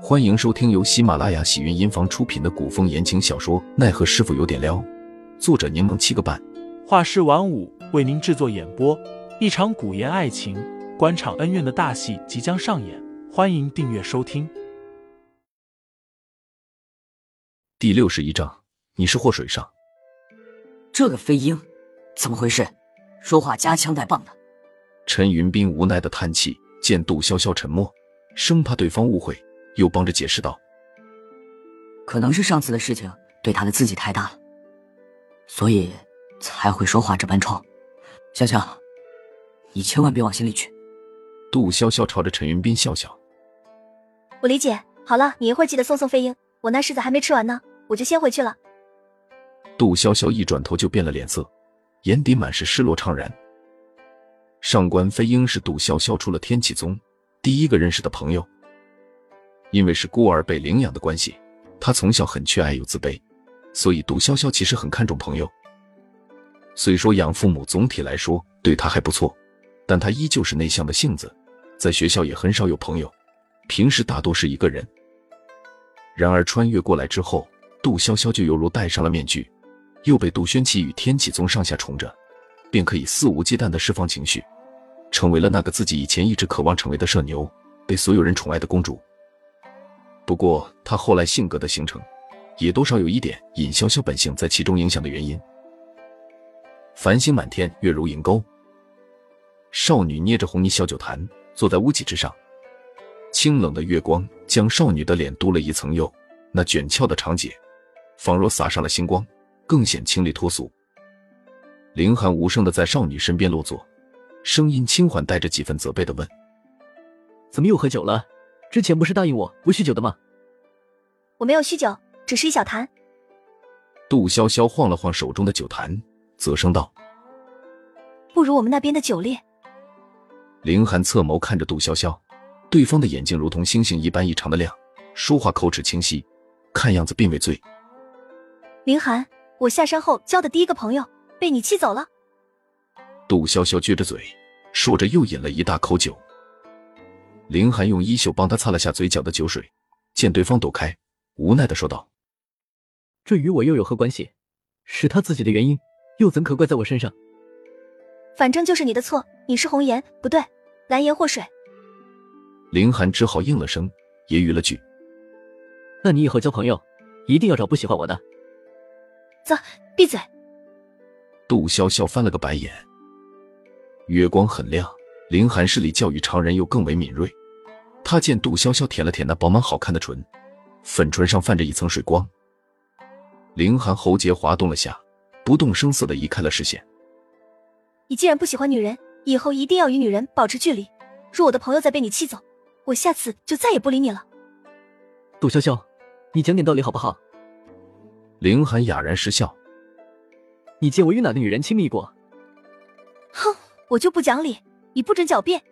欢迎收听由喜马拉雅喜云音房出品的古风言情小说《奈何师傅有点撩》，作者柠檬七个半，画师晚舞为您制作演播。一场古言爱情、官场恩怨的大戏即将上演，欢迎订阅收听。第六十一章，你是祸水上。这个飞鹰怎么回事？说话夹枪带棒的。陈云斌无奈的叹气，见杜潇潇沉默，生怕对方误会。又帮着解释道：“可能是上次的事情对他的刺激太大了，所以才会说话这般冲。潇潇，你千万别往心里去。”杜潇潇朝着陈云斌笑笑：“我理解。好了，你一会儿记得送送飞鹰，我那柿子还没吃完呢，我就先回去了。”杜潇潇一转头就变了脸色，眼底满是失落怅然。上官飞鹰是杜潇潇出了天启宗第一个认识的朋友。因为是孤儿被领养的关系，他从小很缺爱又自卑，所以杜潇潇其实很看重朋友。虽说养父母总体来说对他还不错，但他依旧是内向的性子，在学校也很少有朋友，平时大多是一个人。然而穿越过来之后，杜潇潇就犹如戴上了面具，又被杜轩奇与天启宗上下宠着，便可以肆无忌惮的释放情绪，成为了那个自己以前一直渴望成为的社牛，被所有人宠爱的公主。不过，他后来性格的形成，也多少有一点尹潇潇本性在其中影响的原因。繁星满天，月如银钩。少女捏着红泥小酒坛，坐在屋脊之上，清冷的月光将少女的脸镀了一层釉，那卷翘的长睫，仿若洒上了星光，更显清丽脱俗。凌寒无声的在少女身边落座，声音轻缓，带着几分责备的问：“怎么又喝酒了？”之前不是答应我不酗酒的吗？我没有酗酒，只是一小坛。杜潇潇晃了晃手中的酒坛，啧声道：“不如我们那边的酒烈。”凌寒侧眸看着杜潇潇，对方的眼睛如同星星一般异常的亮，说话口齿清晰，看样子并未醉。凌寒，我下山后交的第一个朋友被你气走了。杜潇潇撅着嘴，说着又饮了一大口酒。林寒用衣袖帮他擦了下嘴角的酒水，见对方躲开，无奈的说道：“这与我又有何关系？是他自己的原因，又怎可怪在我身上？反正就是你的错，你是红颜，不对，蓝颜祸水。”林寒只好应了声，揶揄了句：“那你以后交朋友，一定要找不喜欢我的。”走，闭嘴！杜潇潇翻了个白眼。月光很亮，林寒视力较于常人又更为敏锐。他见杜潇潇舔了舔那饱满好看的唇，粉唇上泛着一层水光。凌寒喉结滑动了下，不动声色的移开了视线。你既然不喜欢女人，以后一定要与女人保持距离。若我的朋友再被你气走，我下次就再也不理你了。杜潇潇，你讲点道理好不好？凌寒哑然失笑。你见我与哪个女人亲密过？哼，我就不讲理，你不准狡辩。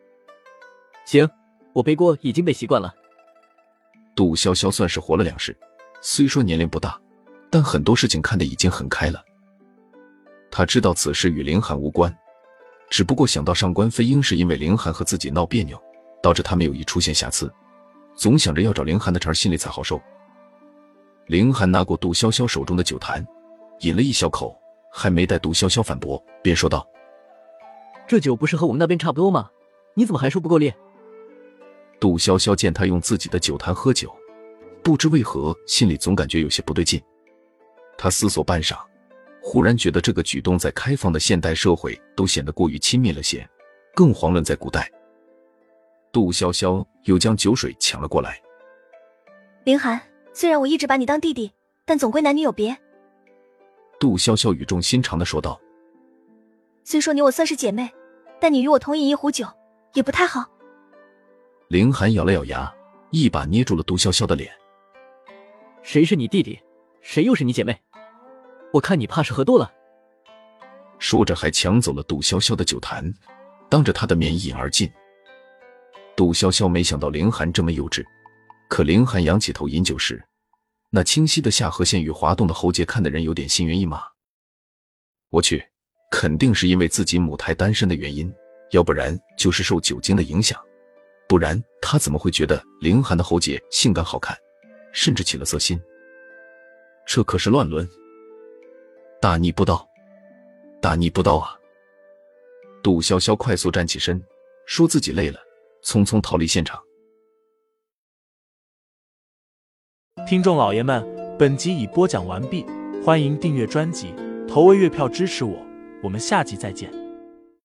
行。我背锅已经被习惯了。杜潇潇算是活了两世，虽说年龄不大，但很多事情看得已经很开了。他知道此事与凌寒无关，只不过想到上官飞鹰是因为凌寒和自己闹别扭，导致他们有意出现瑕疵，总想着要找凌寒的茬，心里才好受。凌寒拿过杜潇潇手中的酒坛，饮了一小口，还没待杜潇潇反驳，便说道：“这酒不是和我们那边差不多吗？你怎么还说不够烈？”杜潇潇见他用自己的酒坛喝酒，不知为何心里总感觉有些不对劲。他思索半晌，忽然觉得这个举动在开放的现代社会都显得过于亲密了些，更遑论在古代。杜潇潇又将酒水抢了过来。林寒，虽然我一直把你当弟弟，但总归男女有别。杜潇潇语重心长的说道：“虽说你我算是姐妹，但你与我同饮一壶酒，也不太好。”凌寒咬了咬牙，一把捏住了杜潇潇的脸。谁是你弟弟？谁又是你姐妹？我看你怕是喝多了。说着，还抢走了杜潇潇的酒坛，当着他的面一饮而尽。杜潇潇没想到凌寒这么幼稚，可凌寒仰起头饮酒时，那清晰的下颌线与滑动的喉结，看的人有点心猿意马。我去，肯定是因为自己母胎单身的原因，要不然就是受酒精的影响。不然他怎么会觉得凌寒的喉结性感好看，甚至起了色心？这可是乱伦，大逆不道，大逆不道啊！杜潇潇快速站起身，说自己累了，匆匆逃离现场。听众老爷们，本集已播讲完毕，欢迎订阅专辑，投喂月票支持我，我们下集再见。